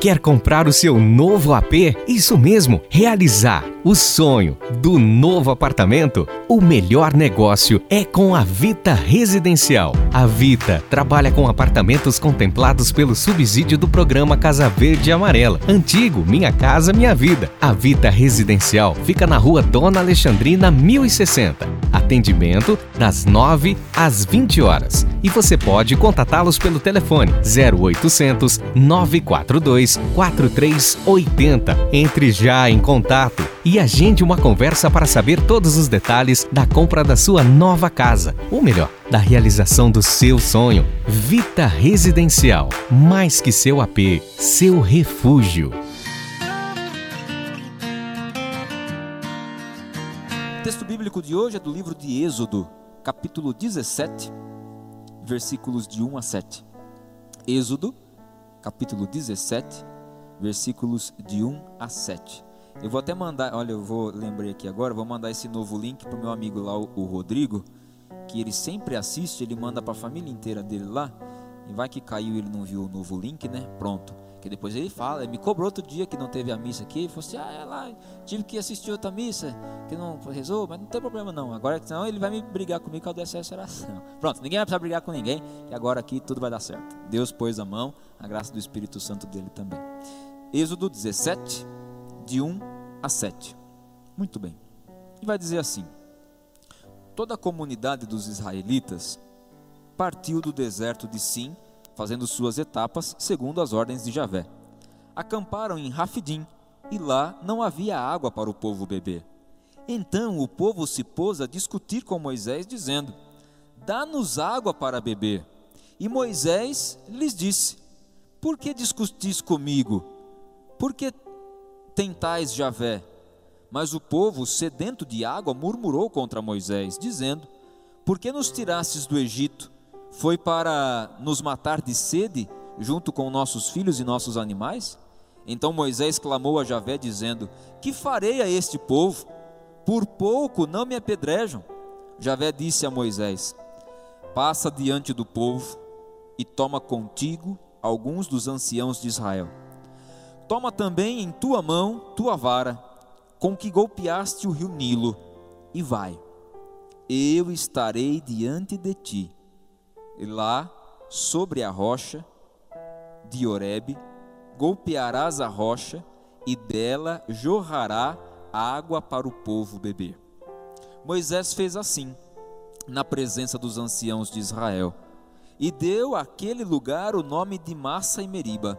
Quer comprar o seu novo AP? Isso mesmo, realizar o sonho do novo apartamento? O melhor negócio é com a Vita Residencial. A Vita trabalha com apartamentos contemplados pelo subsídio do programa Casa Verde e Amarela, antigo Minha Casa Minha Vida. A Vita Residencial fica na rua Dona Alexandrina 1060. Atendimento das 9 às 20 horas. E você pode contatá-los pelo telefone 0800 942 4380. Entre já em contato e agende uma conversa para saber todos os detalhes da compra da sua nova casa, ou melhor, da realização do seu sonho. Vita Residencial, mais que seu AP, seu refúgio. O texto bíblico de hoje é do livro de Êxodo, capítulo 17, versículos de 1 a 7. Êxodo, capítulo 17, versículos de 1 a 7. Eu vou até mandar, olha, eu vou lembrei aqui agora, vou mandar esse novo link pro meu amigo lá, o, Rodrigo, que ele sempre assiste, ele manda para a família inteira dele lá. E vai que caiu ele não viu o novo link, né? Pronto. Que depois ele fala, ele me cobrou outro dia que não teve a missa aqui, ele falou assim: "Ah, é lá, tive que assistir outra missa, que não rezou, mas não tem problema não. Agora senão ele vai me brigar comigo com a DSS oração. Pronto, ninguém vai precisar brigar com ninguém, e agora aqui tudo vai dar certo. Deus pôs a mão, a graça do Espírito Santo dele também. Êxodo 17 de 1 a 7. Muito bem. E vai dizer assim: Toda a comunidade dos israelitas partiu do deserto de Sim, fazendo suas etapas segundo as ordens de Javé. Acamparam em Rafidim, e lá não havia água para o povo beber. Então o povo se pôs a discutir com Moisés, dizendo: Dá-nos água para beber. E Moisés lhes disse: Por que discutis comigo? Por que tentais Javé. Mas o povo, sedento de água, murmurou contra Moisés, dizendo: Por que nos tirastes do Egito? Foi para nos matar de sede, junto com nossos filhos e nossos animais? Então Moisés clamou a Javé, dizendo: Que farei a este povo? Por pouco não me apedrejam. Javé disse a Moisés: Passa diante do povo e toma contigo alguns dos anciãos de Israel Toma também em tua mão tua vara, com que golpeaste o rio Nilo, e vai. Eu estarei diante de ti. E lá, sobre a rocha de Oreb, golpearás a rocha, e dela jorrará água para o povo beber. Moisés fez assim, na presença dos anciãos de Israel, e deu àquele lugar o nome de Massa e Meriba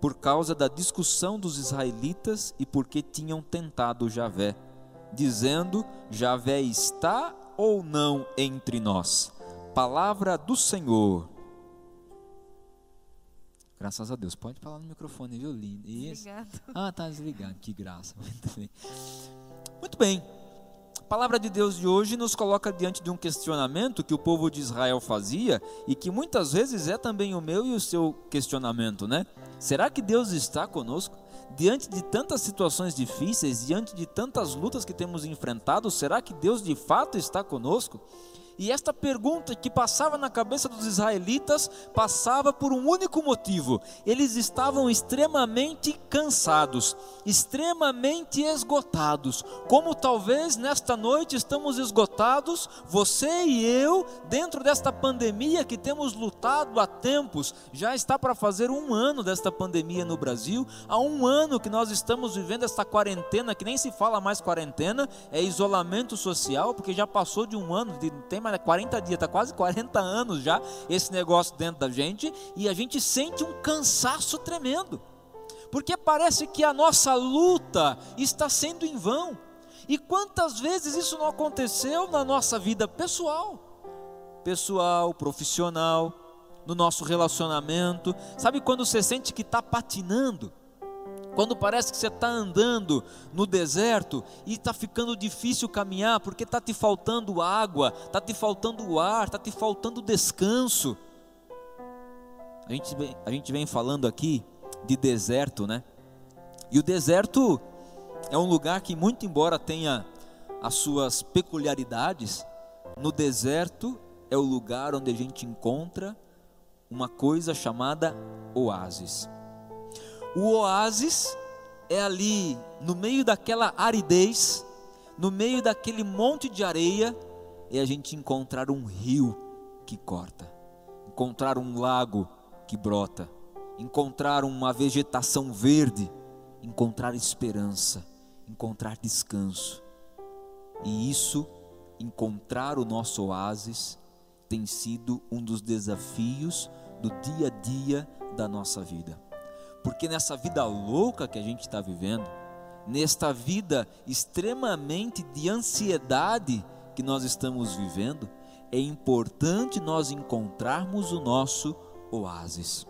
por causa da discussão dos israelitas e porque tinham tentado Javé, dizendo: Javé está ou não entre nós? Palavra do Senhor. Graças a Deus. Pode falar no microfone, viu, lindo? Desligado. Ah, tá desligado. Que graça. Muito bem. A palavra de Deus de hoje nos coloca diante de um questionamento que o povo de Israel fazia e que muitas vezes é também o meu e o seu questionamento, né? Será que Deus está conosco? Diante de tantas situações difíceis, diante de tantas lutas que temos enfrentado, será que Deus de fato está conosco? E esta pergunta que passava na cabeça dos israelitas passava por um único motivo: eles estavam extremamente cansados, extremamente esgotados. Como talvez nesta noite estamos esgotados, você e eu, dentro desta pandemia que temos lutado há tempos, já está para fazer um ano desta pandemia no Brasil, há um ano que nós estamos vivendo esta quarentena, que nem se fala mais quarentena, é isolamento social, porque já passou de um ano, tem mais 40 dias, está quase 40 anos já esse negócio dentro da gente, e a gente sente um cansaço tremendo, porque parece que a nossa luta está sendo em vão. E quantas vezes isso não aconteceu na nossa vida pessoal? Pessoal, profissional, no nosso relacionamento. Sabe quando você sente que está patinando? Quando parece que você está andando no deserto e está ficando difícil caminhar porque está te faltando água, está te faltando ar, está te faltando descanso. A gente, vem, a gente vem falando aqui de deserto, né? E o deserto é um lugar que, muito embora tenha as suas peculiaridades, no deserto é o lugar onde a gente encontra uma coisa chamada oásis. O oásis é ali no meio daquela aridez, no meio daquele monte de areia, é a gente encontrar um rio que corta, encontrar um lago que brota, encontrar uma vegetação verde, encontrar esperança, encontrar descanso. E isso, encontrar o nosso oásis, tem sido um dos desafios do dia a dia da nossa vida. Porque nessa vida louca que a gente está vivendo, nesta vida extremamente de ansiedade que nós estamos vivendo, é importante nós encontrarmos o nosso oásis.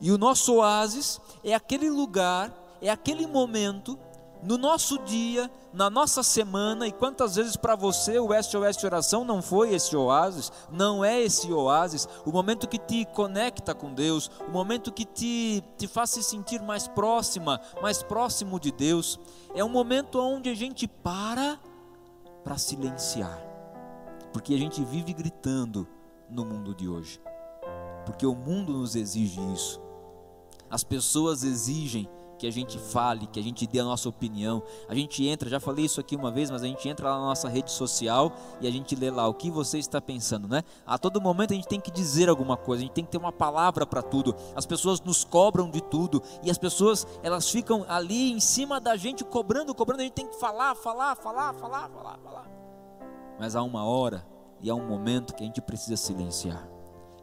E o nosso oásis é aquele lugar, é aquele momento no nosso dia, na nossa semana, e quantas vezes para você o SOS Oração não foi esse oásis, não é esse oásis, o momento que te conecta com Deus, o momento que te, te faz se sentir mais próxima, mais próximo de Deus, é um momento onde a gente para para silenciar, porque a gente vive gritando no mundo de hoje, porque o mundo nos exige isso, as pessoas exigem que a gente fale, que a gente dê a nossa opinião. A gente entra, já falei isso aqui uma vez, mas a gente entra lá na nossa rede social e a gente lê lá o que você está pensando, né? A todo momento a gente tem que dizer alguma coisa, a gente tem que ter uma palavra para tudo. As pessoas nos cobram de tudo e as pessoas, elas ficam ali em cima da gente cobrando, cobrando, a gente tem que falar, falar, falar, falar, falar, falar. Mas há uma hora e há um momento que a gente precisa silenciar.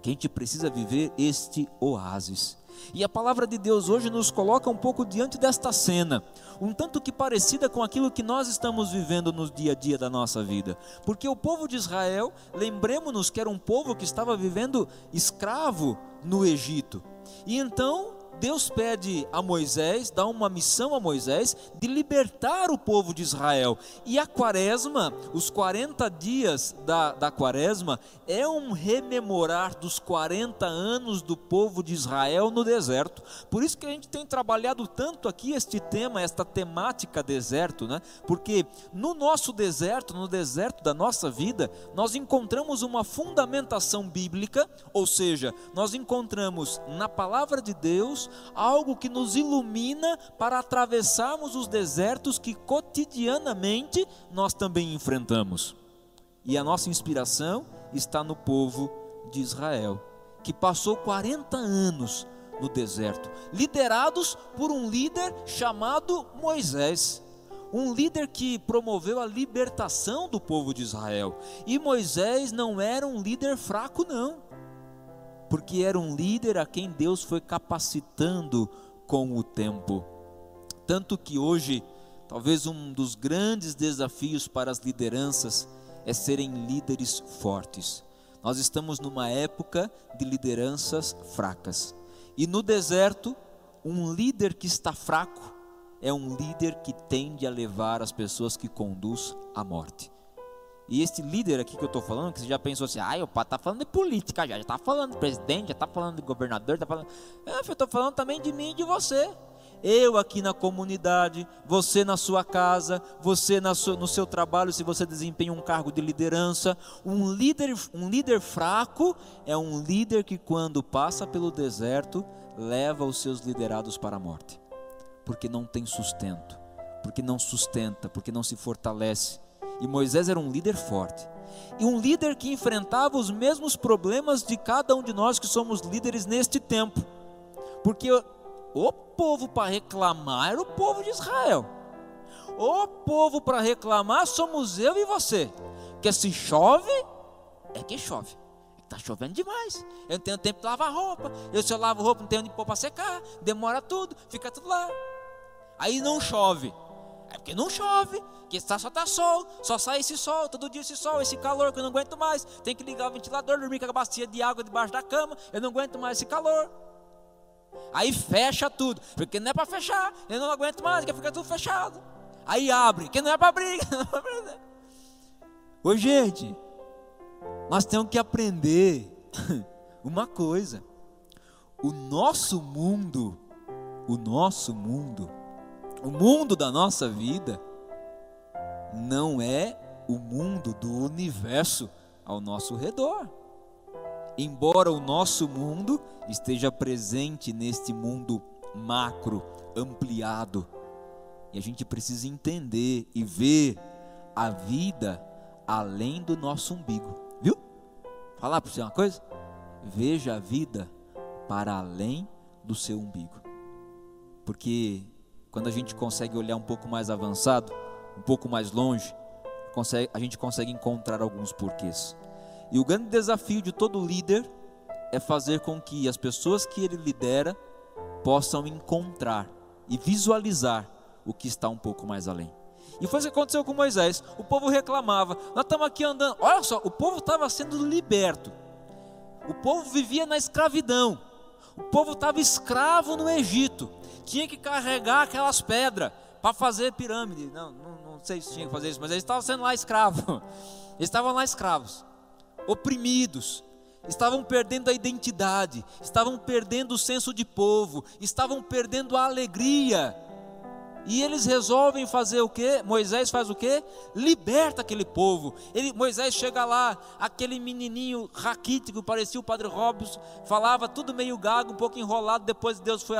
Que a gente precisa viver este oásis e a palavra de Deus hoje nos coloca um pouco diante desta cena, um tanto que parecida com aquilo que nós estamos vivendo no dia a dia da nossa vida. Porque o povo de Israel, lembremos-nos que era um povo que estava vivendo escravo no Egito. E então Deus pede a Moisés, dá uma missão a Moisés de libertar o povo de Israel. E a quaresma, os 40 dias da, da quaresma, é um rememorar dos 40 anos do povo de Israel no deserto. Por isso que a gente tem trabalhado tanto aqui este tema, esta temática deserto, né? Porque no nosso deserto, no deserto da nossa vida, nós encontramos uma fundamentação bíblica, ou seja, nós encontramos na palavra de Deus algo que nos ilumina para atravessarmos os desertos que cotidianamente nós também enfrentamos. E a nossa inspiração está no povo de Israel, que passou 40 anos no deserto, liderados por um líder chamado Moisés um líder que promoveu a libertação do povo de Israel. E Moisés não era um líder fraco, não porque era um líder a quem Deus foi capacitando com o tempo. Tanto que hoje, talvez um dos grandes desafios para as lideranças é serem líderes fortes. Nós estamos numa época de lideranças fracas. E no deserto, um líder que está fraco é um líder que tende a levar as pessoas que conduz à morte. E esse líder aqui que eu estou falando, que você já pensou assim, ah, o pai tá falando de política já, já tá falando de presidente, já tá falando de governador, tá falando. É, eu estou falando também de mim e de você. eu aqui na comunidade, você na sua casa, você no seu trabalho, se você desempenha um cargo de liderança. Um líder, um líder fraco é um líder que, quando passa pelo deserto, leva os seus liderados para a morte, porque não tem sustento, porque não sustenta, porque não se fortalece. E Moisés era um líder forte. E um líder que enfrentava os mesmos problemas de cada um de nós que somos líderes neste tempo. Porque o povo para reclamar era o povo de Israel. O povo para reclamar somos eu e você. Que se chove, é que chove. Está chovendo demais. Eu não tenho tempo de lavar roupa. Eu se eu lavo roupa, não tenho onde pôr para secar. Demora tudo, fica tudo lá. Aí não chove. É porque não chove, que está, só está sol, só sai esse sol, todo dia esse sol, esse calor que eu não aguento mais. Tem que ligar o ventilador, dormir com a bacia de água debaixo da cama, eu não aguento mais esse calor. Aí fecha tudo, porque não é para fechar, eu não aguento mais, que fica tudo fechado. Aí abre, que não é para abrir. Ô gente, nós temos que aprender uma coisa. O nosso mundo, o nosso mundo, o mundo da nossa vida, não é o mundo do universo ao nosso redor. Embora o nosso mundo esteja presente neste mundo macro, ampliado, e a gente precisa entender e ver a vida além do nosso umbigo, viu? Falar para você uma coisa? Veja a vida para além do seu umbigo, porque quando a gente consegue olhar um pouco mais avançado, um pouco mais longe, a gente consegue encontrar alguns porquês. E o grande desafio de todo líder é fazer com que as pessoas que ele lidera possam encontrar e visualizar o que está um pouco mais além. E foi isso que aconteceu com Moisés. O povo reclamava. Nós estamos aqui andando. Olha só, o povo estava sendo liberto. O povo vivia na escravidão. O povo estava escravo no Egito. Tinha que carregar aquelas pedras para fazer pirâmide. Não, não, não, sei se tinha que fazer isso, mas eles estavam sendo lá escravos. Eles estavam lá escravos, oprimidos, estavam perdendo a identidade, estavam perdendo o senso de povo, estavam perdendo a alegria e eles resolvem fazer o que? Moisés faz o que? Liberta aquele povo. Ele, Moisés chega lá, aquele menininho raquítico, parecia o Padre Robson, falava tudo meio gago, um pouco enrolado. Depois Deus foi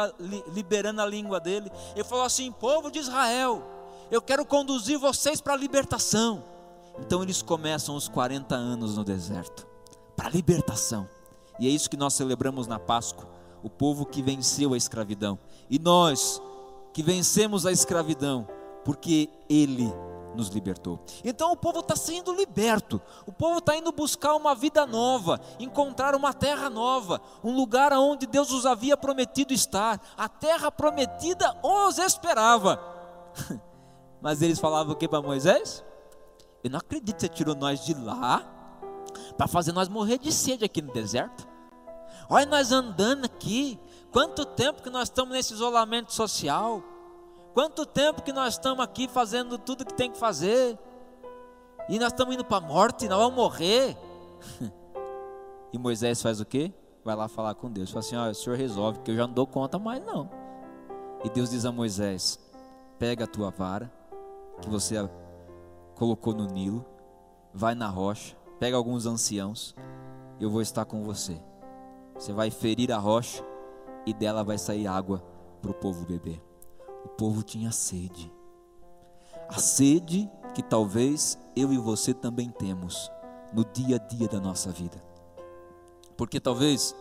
liberando a língua dele. Ele falou assim: Povo de Israel, eu quero conduzir vocês para a libertação. Então eles começam os 40 anos no deserto para a libertação. E é isso que nós celebramos na Páscoa. O povo que venceu a escravidão. E nós, que vencemos a escravidão, porque Ele nos libertou. Então o povo está sendo liberto, o povo está indo buscar uma vida nova, encontrar uma terra nova, um lugar onde Deus os havia prometido estar, a terra prometida os esperava. Mas eles falavam o que para Moisés? Eu não acredito que você tirou nós de lá para fazer nós morrer de sede aqui no deserto. Olha nós andando aqui, Quanto tempo que nós estamos nesse isolamento social? Quanto tempo que nós estamos aqui fazendo tudo que tem que fazer? E nós estamos indo para a morte, nós vamos morrer. e Moisés faz o quê? Vai lá falar com Deus. Fala assim: ó, o senhor resolve, que eu já não dou conta mais não. E Deus diz a Moisés: pega a tua vara, que você colocou no Nilo, vai na rocha, pega alguns anciãos, eu vou estar com você. Você vai ferir a rocha e dela vai sair água para o povo beber. O povo tinha sede. A sede que talvez eu e você também temos no dia a dia da nossa vida. Porque talvez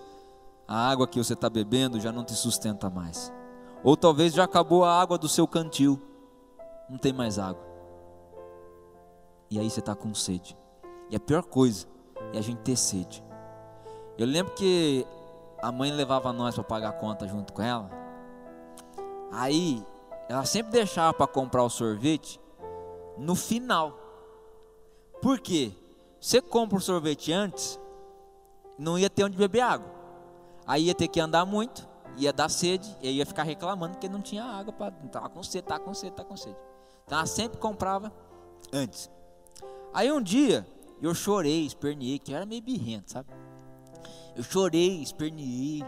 a água que você está bebendo já não te sustenta mais. Ou talvez já acabou a água do seu cantil, não tem mais água. E aí você está com sede. E a pior coisa é a gente ter sede. Eu lembro que a mãe levava nós para pagar a conta junto com ela. Aí ela sempre deixava para comprar o sorvete no final. Por quê? Você compra o sorvete antes, não ia ter onde beber água. Aí ia ter que andar muito, ia dar sede, e ia ficar reclamando que não tinha água para tava com sede, tá com sede, tá com sede. Então ela sempre comprava antes. Aí um dia eu chorei, esperneei, que eu era meio birrento, sabe? Eu chorei, esperneei.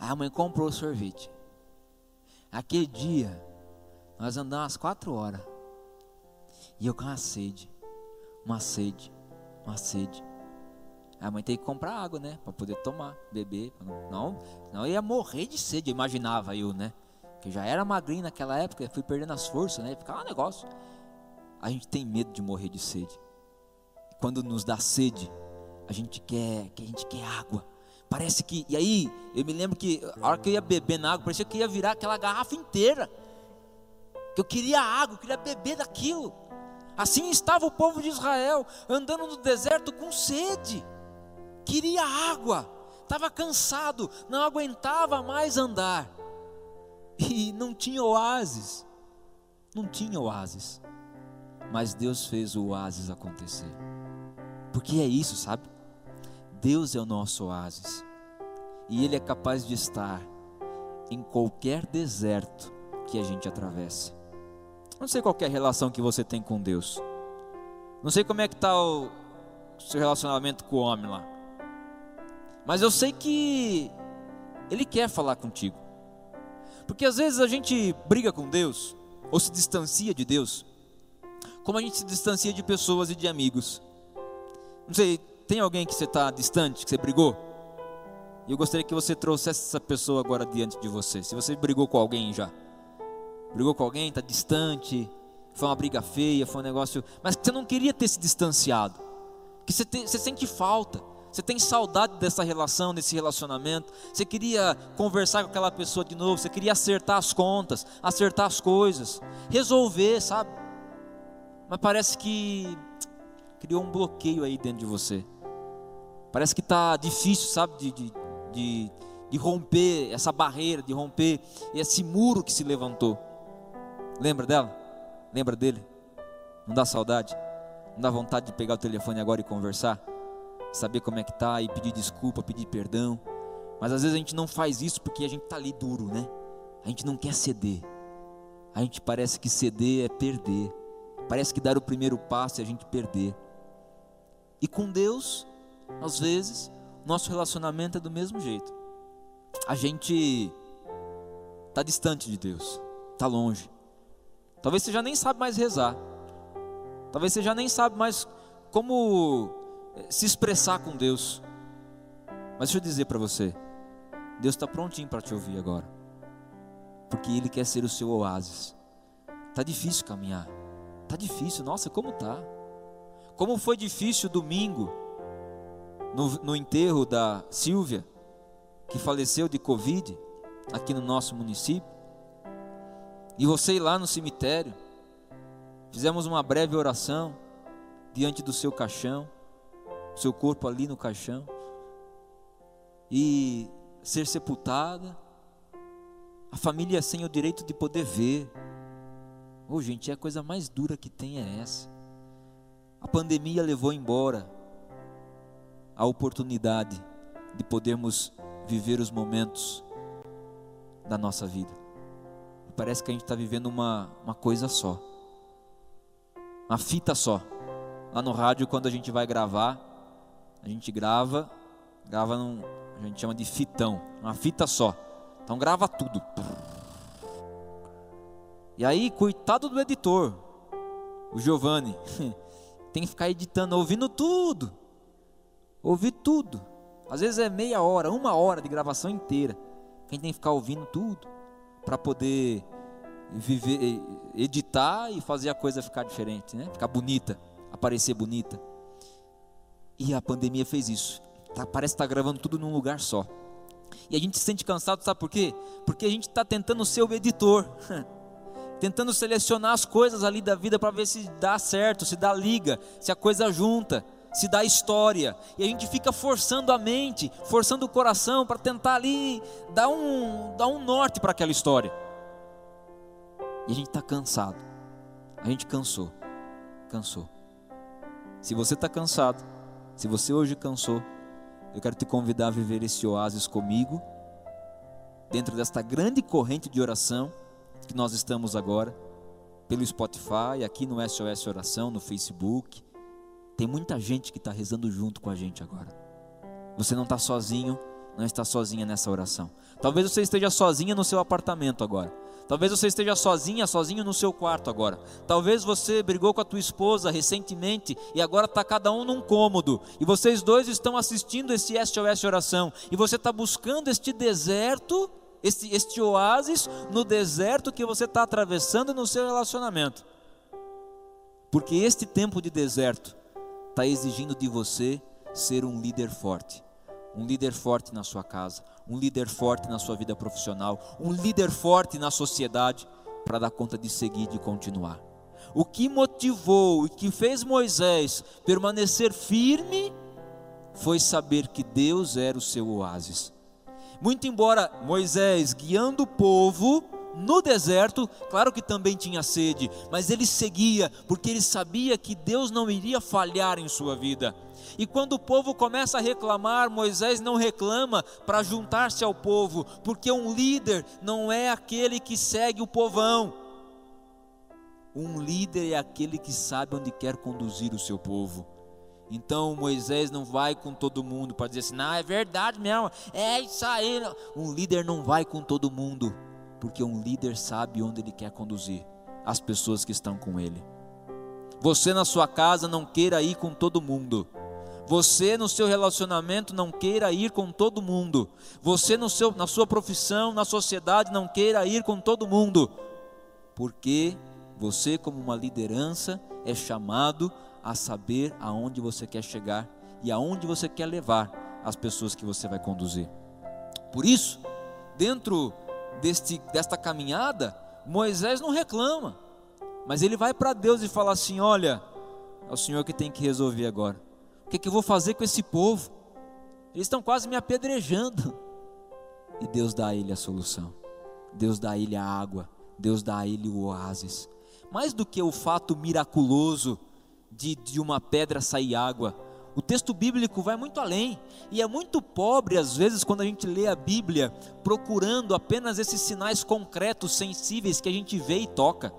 Aí a mãe comprou o sorvete. Aquele dia, nós andamos umas quatro horas. E eu com uma sede, uma sede, uma sede. A mãe tem que comprar água, né? Para poder tomar, beber. Não, não ia morrer de sede, imaginava eu, né? Que já era magrinho naquela época, fui perdendo as forças, né? Ficava um negócio. A gente tem medo de morrer de sede. Quando nos dá sede, a gente quer, que a gente quer água. Parece que, e aí, eu me lembro que a hora que eu ia beber na água, parecia que ia virar aquela garrafa inteira. Que eu queria água, eu queria beber daquilo. Assim estava o povo de Israel, andando no deserto com sede queria água, estava cansado, não aguentava mais andar. E não tinha oásis, não tinha oásis. Mas Deus fez o oásis acontecer. Porque é isso, sabe? Deus é o nosso oásis. E Ele é capaz de estar em qualquer deserto que a gente atravesse. Não sei qual é a relação que você tem com Deus. Não sei como é que está o seu relacionamento com o homem lá. Mas eu sei que Ele quer falar contigo. Porque às vezes a gente briga com Deus, ou se distancia de Deus, como a gente se distancia de pessoas e de amigos. Não sei, tem alguém que você está distante, que você brigou? Eu gostaria que você trouxesse essa pessoa agora diante de você. Se você brigou com alguém já, brigou com alguém, está distante, foi uma briga feia, foi um negócio, mas que você não queria ter se distanciado, que você, te, você sente falta. Você tem saudade dessa relação, desse relacionamento. Você queria conversar com aquela pessoa de novo. Você queria acertar as contas, acertar as coisas, resolver, sabe? Mas parece que criou um bloqueio aí dentro de você. Parece que está difícil, sabe, de, de, de, de romper essa barreira, de romper esse muro que se levantou. Lembra dela? Lembra dele? Não dá saudade? Não dá vontade de pegar o telefone agora e conversar? saber como é que tá e pedir desculpa, pedir perdão. Mas às vezes a gente não faz isso porque a gente tá ali duro, né? A gente não quer ceder. A gente parece que ceder é perder. Parece que dar o primeiro passo é a gente perder. E com Deus, às vezes, nosso relacionamento é do mesmo jeito. A gente está distante de Deus, está longe. Talvez você já nem sabe mais rezar. Talvez você já nem sabe mais como se expressar com Deus. Mas deixa eu dizer para você, Deus está prontinho para te ouvir agora, porque Ele quer ser o seu oásis. Tá difícil caminhar, tá difícil. Nossa, como tá? Como foi difícil domingo no, no enterro da Silvia, que faleceu de Covid aqui no nosso município. E você ir lá no cemitério, fizemos uma breve oração diante do seu caixão seu corpo ali no caixão e ser sepultada, a família sem o direito de poder ver. Ô oh, gente, é a coisa mais dura que tem é essa. A pandemia levou embora a oportunidade de podermos viver os momentos da nossa vida. Parece que a gente está vivendo uma, uma coisa só, uma fita só. Lá no rádio, quando a gente vai gravar, a gente grava, grava num, a gente chama de fitão, uma fita só. Então grava tudo. E aí, coitado do editor, o Giovanni, tem que ficar editando, ouvindo tudo. Ouvir tudo. Às vezes é meia hora, uma hora de gravação inteira. Quem tem que ficar ouvindo tudo para poder viver, editar e fazer a coisa ficar diferente, né? Ficar bonita, aparecer bonita. E a pandemia fez isso. Tá, parece que está gravando tudo num lugar só. E a gente se sente cansado, sabe por quê? Porque a gente está tentando ser o editor, tentando selecionar as coisas ali da vida para ver se dá certo, se dá liga, se a coisa junta, se dá história. E a gente fica forçando a mente, forçando o coração para tentar ali dar um, dar um norte para aquela história. E a gente está cansado. A gente cansou. Cansou. Se você está cansado, se você hoje cansou, eu quero te convidar a viver esse oásis comigo, dentro desta grande corrente de oração que nós estamos agora, pelo Spotify, aqui no SOS Oração, no Facebook. Tem muita gente que está rezando junto com a gente agora. Você não está sozinho, não está sozinha nessa oração. Talvez você esteja sozinha no seu apartamento agora. Talvez você esteja sozinha, sozinho no seu quarto agora. Talvez você brigou com a tua esposa recentemente e agora está cada um num cômodo. E vocês dois estão assistindo esse SOS oração. E você está buscando este deserto, este, este oásis no deserto que você está atravessando no seu relacionamento. Porque este tempo de deserto está exigindo de você ser um líder forte. Um líder forte na sua casa, um líder forte na sua vida profissional, um líder forte na sociedade para dar conta de seguir e de continuar. O que motivou e que fez Moisés permanecer firme foi saber que Deus era o seu oásis. Muito embora Moisés guiando o povo no deserto, claro que também tinha sede, mas ele seguia porque ele sabia que Deus não iria falhar em sua vida. E quando o povo começa a reclamar, Moisés não reclama para juntar-se ao povo, porque um líder não é aquele que segue o povão. Um líder é aquele que sabe onde quer conduzir o seu povo. Então Moisés não vai com todo mundo para dizer assim, não, é verdade mesmo, é isso aí. Um líder não vai com todo mundo, porque um líder sabe onde ele quer conduzir as pessoas que estão com ele. Você na sua casa não queira ir com todo mundo, você no seu relacionamento não queira ir com todo mundo. Você no seu, na sua profissão, na sociedade não queira ir com todo mundo. Porque você como uma liderança é chamado a saber aonde você quer chegar e aonde você quer levar as pessoas que você vai conduzir. Por isso, dentro deste, desta caminhada, Moisés não reclama, mas ele vai para Deus e fala assim: Olha, é o Senhor que tem que resolver agora que, que eu vou fazer com esse povo? Eles estão quase me apedrejando. E Deus dá a ele a solução. Deus dá a ele a água. Deus dá a ele o oásis. Mais do que o fato miraculoso de, de uma pedra sair água, o texto bíblico vai muito além. E é muito pobre, às vezes, quando a gente lê a Bíblia, procurando apenas esses sinais concretos, sensíveis que a gente vê e toca.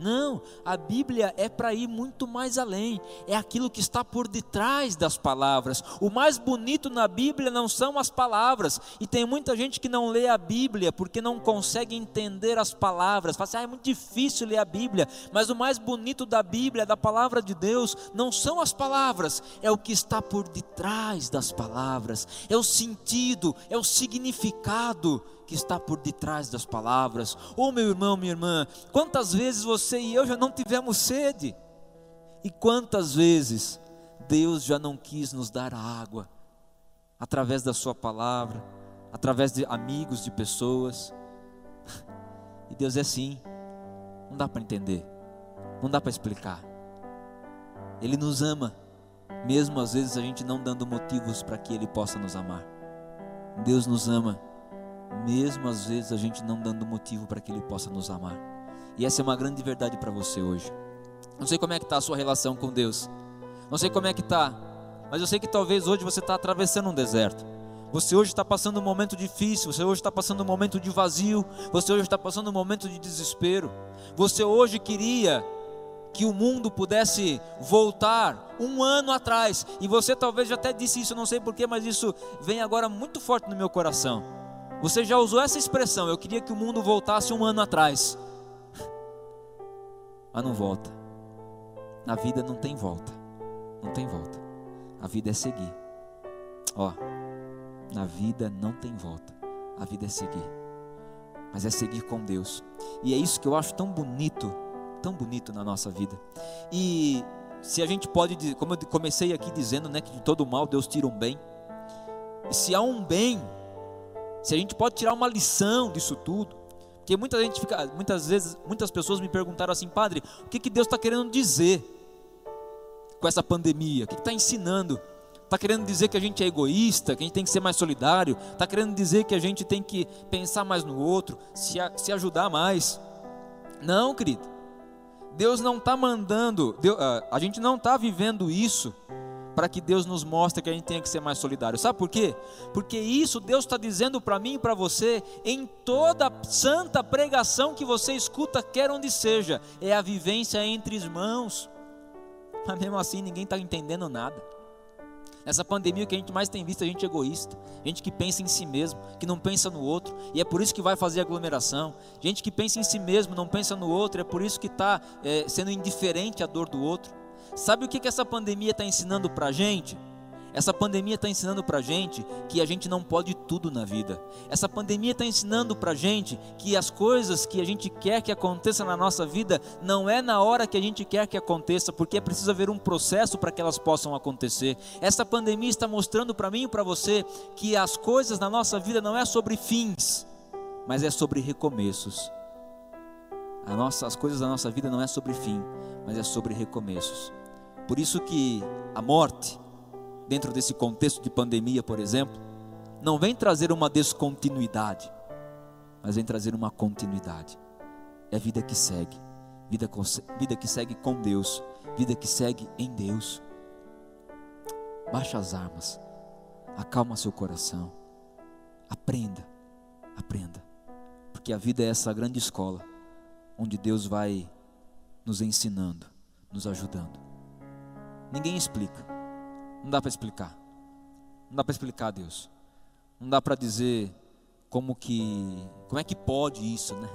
Não, a Bíblia é para ir muito mais além, é aquilo que está por detrás das palavras. O mais bonito na Bíblia não são as palavras, e tem muita gente que não lê a Bíblia porque não consegue entender as palavras. Fala assim, ah, é muito difícil ler a Bíblia, mas o mais bonito da Bíblia, da palavra de Deus, não são as palavras, é o que está por detrás das palavras, é o sentido, é o significado que está por detrás das palavras. Oh, meu irmão, minha irmã, quantas vezes você e eu já não tivemos sede? E quantas vezes Deus já não quis nos dar água através da Sua palavra, através de amigos, de pessoas. E Deus é assim, não dá para entender, não dá para explicar. Ele nos ama, mesmo às vezes a gente não dando motivos para que Ele possa nos amar. Deus nos ama mesmo às vezes a gente não dando motivo para que Ele possa nos amar. E essa é uma grande verdade para você hoje. Não sei como é que está a sua relação com Deus. Não sei como é que está. Mas eu sei que talvez hoje você está atravessando um deserto. Você hoje está passando um momento difícil. Você hoje está passando um momento de vazio. Você hoje está passando um momento de desespero. Você hoje queria que o mundo pudesse voltar um ano atrás. E você talvez já até disse isso, não sei porquê, mas isso vem agora muito forte no meu coração. Você já usou essa expressão, eu queria que o mundo voltasse um ano atrás. Mas não volta. Na vida não tem volta. Não tem volta. A vida é seguir. Ó, na vida não tem volta. A vida é seguir. Mas é seguir com Deus. E é isso que eu acho tão bonito, tão bonito na nossa vida. E se a gente pode, como eu comecei aqui dizendo, né, que de todo mal Deus tira um bem. E se há um bem se a gente pode tirar uma lição disso tudo, porque muita gente fica, muitas vezes, muitas pessoas me perguntaram assim, padre, o que, que Deus está querendo dizer com essa pandemia? O que está ensinando? Está querendo dizer que a gente é egoísta, que a gente tem que ser mais solidário? Está querendo dizer que a gente tem que pensar mais no outro, se, se ajudar mais? Não, querido. Deus não está mandando, Deus, ah, a gente não está vivendo isso para que Deus nos mostre que a gente tem que ser mais solidário. Sabe por quê? Porque isso Deus está dizendo para mim e para você em toda santa pregação que você escuta, quer onde seja, é a vivência entre irmãos. Mas mesmo assim ninguém está entendendo nada. Nessa pandemia, o que a gente mais tem visto é gente egoísta, gente que pensa em si mesmo, que não pensa no outro, e é por isso que vai fazer aglomeração. Gente que pensa em si mesmo, não pensa no outro, é por isso que está é, sendo indiferente à dor do outro. Sabe o que, que essa pandemia está ensinando para a gente? Essa pandemia está ensinando para a gente que a gente não pode tudo na vida. Essa pandemia está ensinando para a gente que as coisas que a gente quer que aconteça na nossa vida não é na hora que a gente quer que aconteça, porque é preciso haver um processo para que elas possam acontecer. Essa pandemia está mostrando para mim e para você que as coisas na nossa vida não é sobre fins, mas é sobre recomeços. Nossa, as coisas da nossa vida não é sobre fim, mas é sobre recomeços. Por isso que a morte dentro desse contexto de pandemia, por exemplo, não vem trazer uma descontinuidade, mas vem trazer uma continuidade. É vida que segue, vida, vida que segue com Deus, vida que segue em Deus. Baixa as armas, acalma seu coração, aprenda, aprenda, porque a vida é essa grande escola, onde Deus vai nos ensinando, nos ajudando. Ninguém explica, não dá para explicar. Não dá para explicar Deus. Não dá para dizer como que, como é que pode isso, né?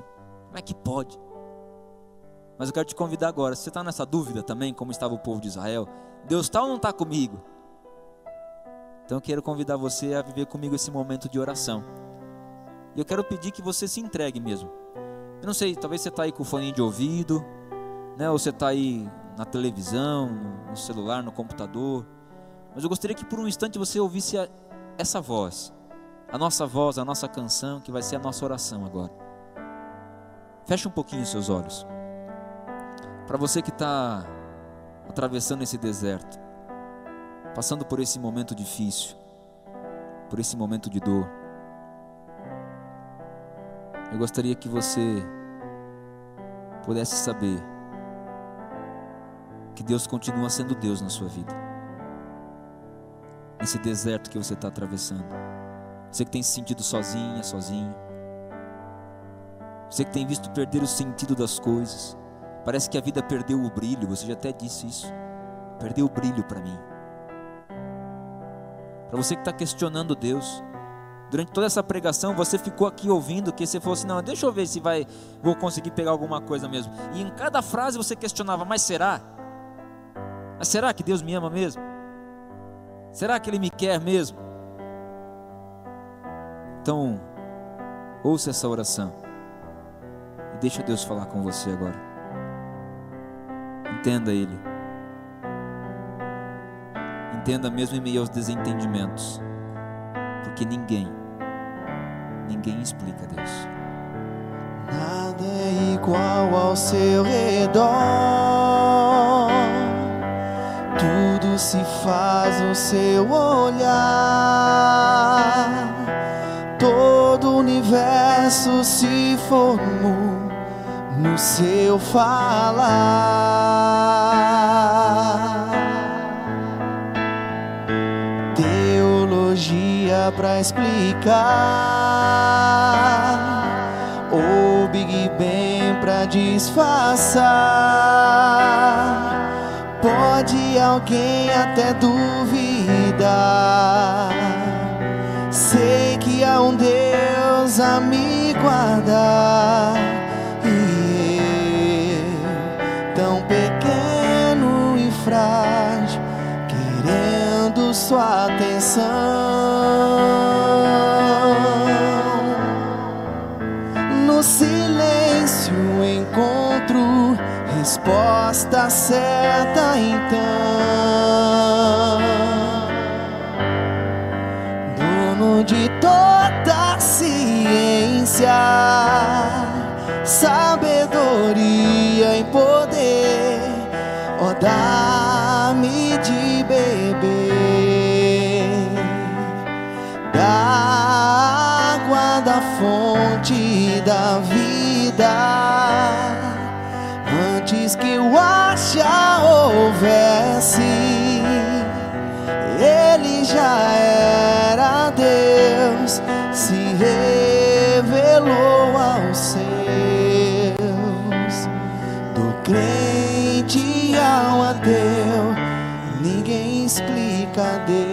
Como é que pode? Mas eu quero te convidar agora. Se você está nessa dúvida também, como estava o povo de Israel, Deus está ou não está comigo? Então eu quero convidar você a viver comigo esse momento de oração. E eu quero pedir que você se entregue mesmo. Eu não sei, talvez você está aí com o fone de ouvido, né? Ou você está aí na televisão, no celular, no computador. Mas eu gostaria que por um instante você ouvisse a, essa voz, a nossa voz, a nossa canção, que vai ser a nossa oração agora. Feche um pouquinho os seus olhos. Para você que está atravessando esse deserto, passando por esse momento difícil, por esse momento de dor, eu gostaria que você pudesse saber que Deus continua sendo Deus na sua vida nesse deserto que você está atravessando. Você que tem se sentido sozinha, sozinho. Você que tem visto perder o sentido das coisas. Parece que a vida perdeu o brilho. Você já até disse isso. Perdeu o brilho para mim. Para você que está questionando Deus. Durante toda essa pregação, você ficou aqui ouvindo que você falou assim: não, deixa eu ver se vai, vou conseguir pegar alguma coisa mesmo. E em cada frase você questionava: mas será? Mas será que Deus me ama mesmo? Será que Ele me quer mesmo? Então, ouça essa oração e deixa Deus falar com você agora. Entenda Ele. Entenda mesmo em meio aos desentendimentos, porque ninguém, ninguém explica Deus. Nada é igual ao seu redor se faz no seu olhar, todo o universo se formou no seu falar. Teologia para explicar, ou Big Bang para disfarçar Pode alguém até duvidar. Sei que há um Deus a me guardar. E eu, tão pequeno e frágil, querendo sua atenção. Resposta certa então. Deus.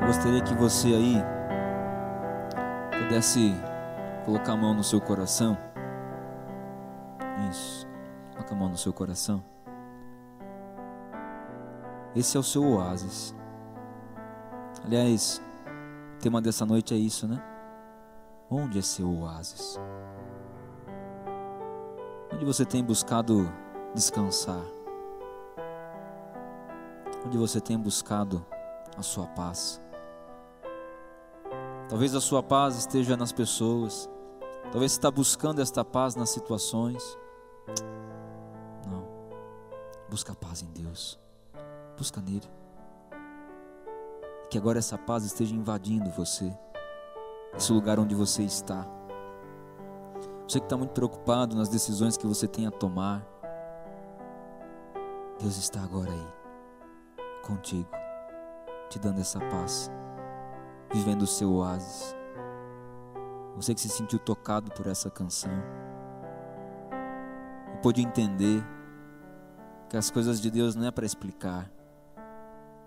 Eu gostaria que você aí pudesse colocar a mão no seu coração. Isso. Coloca a mão no seu coração. Esse é o seu oásis. Aliás, o tema dessa noite é isso, né? Onde é seu oásis? Onde você tem buscado descansar? Onde você tem buscado a sua paz? Talvez a sua paz esteja nas pessoas. Talvez você está buscando esta paz nas situações. Não. Busca paz em Deus. Busca nele. Que agora essa paz esteja invadindo você. Esse lugar onde você está. Você que está muito preocupado nas decisões que você tem a tomar. Deus está agora aí. Contigo. Te dando essa paz. Vivendo o seu oásis. Você que se sentiu tocado por essa canção. E pôde entender que as coisas de Deus não é para explicar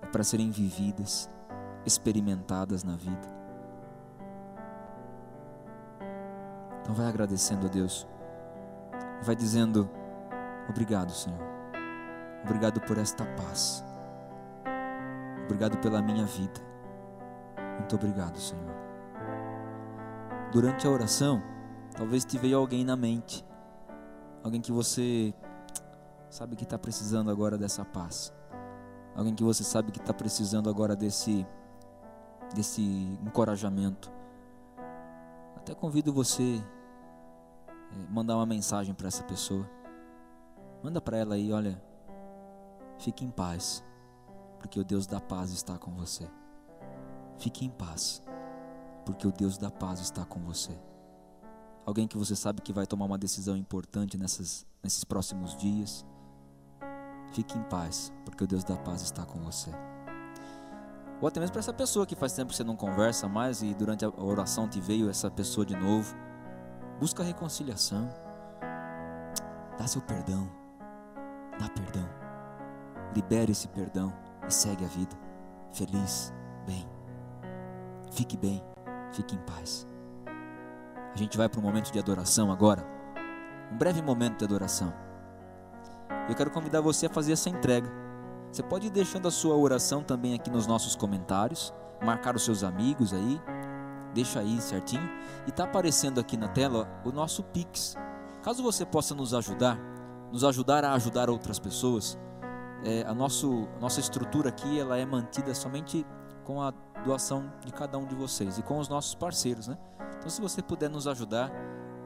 é para serem vividas, experimentadas na vida. Então vai agradecendo a Deus. Vai dizendo: Obrigado, Senhor. Obrigado por esta paz. Obrigado pela minha vida. Muito obrigado, Senhor. Durante a oração, talvez te veio alguém na mente. Alguém que você sabe que está precisando agora dessa paz. Alguém que você sabe que está precisando agora desse, desse encorajamento. Até convido você mandar uma mensagem para essa pessoa. Manda para ela aí, olha, fique em paz, porque o Deus da paz está com você. Fique em paz, porque o Deus da paz está com você. Alguém que você sabe que vai tomar uma decisão importante nessas, nesses próximos dias Fique em paz, porque o Deus da paz está com você. Ou até mesmo para essa pessoa que faz tempo que você não conversa mais e durante a oração te veio essa pessoa de novo. Busca reconciliação. Dá seu perdão. Dá perdão. Libere esse perdão e segue a vida. Feliz, bem. Fique bem, fique em paz. A gente vai para um momento de adoração agora. Um breve momento de adoração. Eu quero convidar você a fazer essa entrega. Você pode ir deixando a sua oração também aqui nos nossos comentários, marcar os seus amigos aí, deixa aí certinho. E está aparecendo aqui na tela o nosso Pix. Caso você possa nos ajudar, nos ajudar a ajudar outras pessoas, é, a, nosso, nossa estrutura aqui ela é mantida somente com a doação de cada um de vocês e com os nossos parceiros, né? Então, se você puder nos ajudar,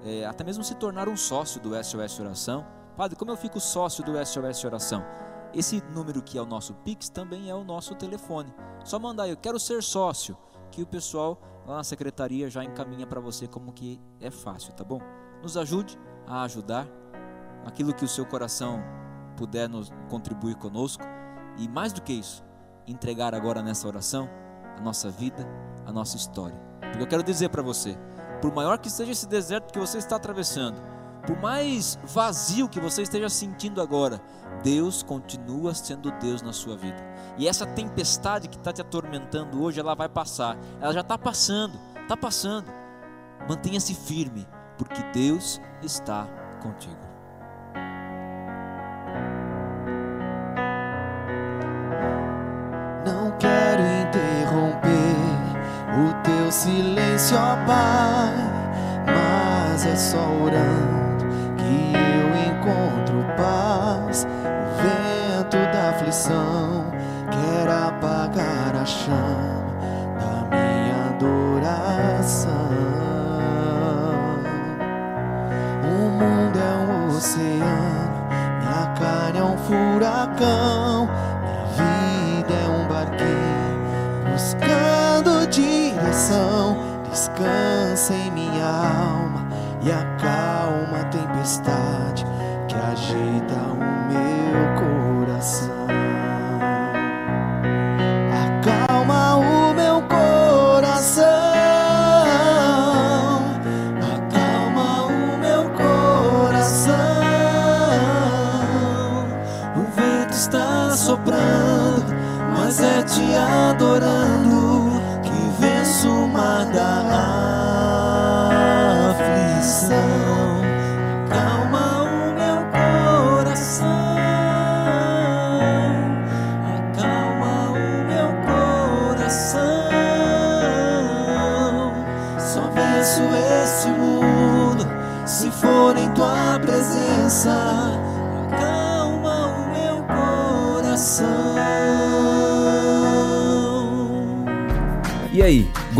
é, até mesmo se tornar um sócio do SOS Oração, Padre, como eu fico sócio do SOS Oração? Esse número que é o nosso Pix também é o nosso telefone. Só mandar eu quero ser sócio, que o pessoal lá na secretaria já encaminha para você como que é fácil, tá bom? Nos ajude a ajudar aquilo que o seu coração puder nos contribuir conosco e mais do que isso, entregar agora nessa oração a nossa vida, a nossa história. Porque eu quero dizer para você, por maior que seja esse deserto que você está atravessando, por mais vazio que você esteja sentindo agora, Deus continua sendo Deus na sua vida. E essa tempestade que está te atormentando hoje, ela vai passar. Ela já está passando, está passando. Mantenha-se firme, porque Deus está contigo. Não quero interromper o teu silêncio, ó Pai, mas é só orando encontro paz. O vento da aflição quer apagar a chama da minha adoração. O mundo é um oceano, minha carne é um furacão, minha vida é um barquinho buscando direção. Descansa em minha alma e acalma a tempestade